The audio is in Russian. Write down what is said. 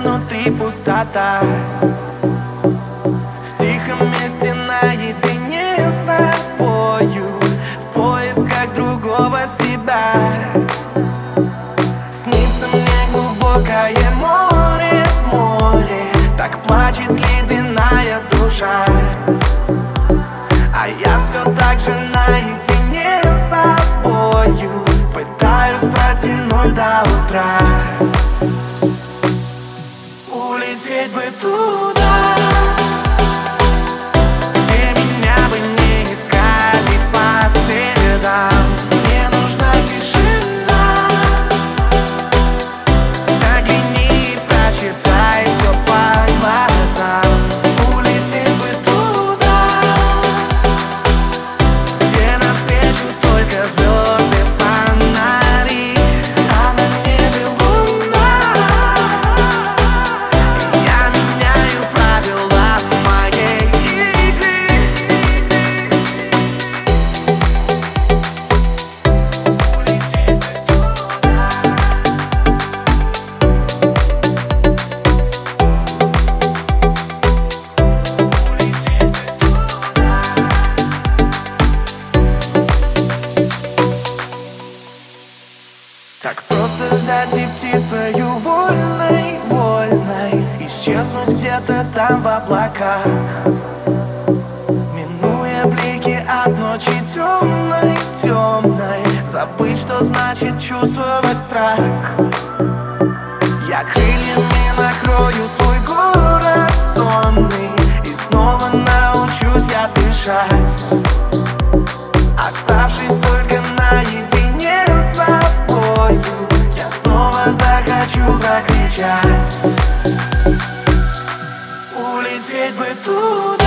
внутри пустота. В тихом месте наедине с собою В поисках другого себя. Снится мне глубокое море, море Так плачет ледяная душа. А я все так же наедине с собою Пытаюсь протянуть до утра бы туда взять и птицею вольной, вольной. Исчезнуть где-то там в облаках. Минуя блики от ночи темной, темной. Забыть, что значит чувствовать страх. Я крыльями накрою свой город сонный. И снова научусь я дышать хочу прокричать Улететь бы тут.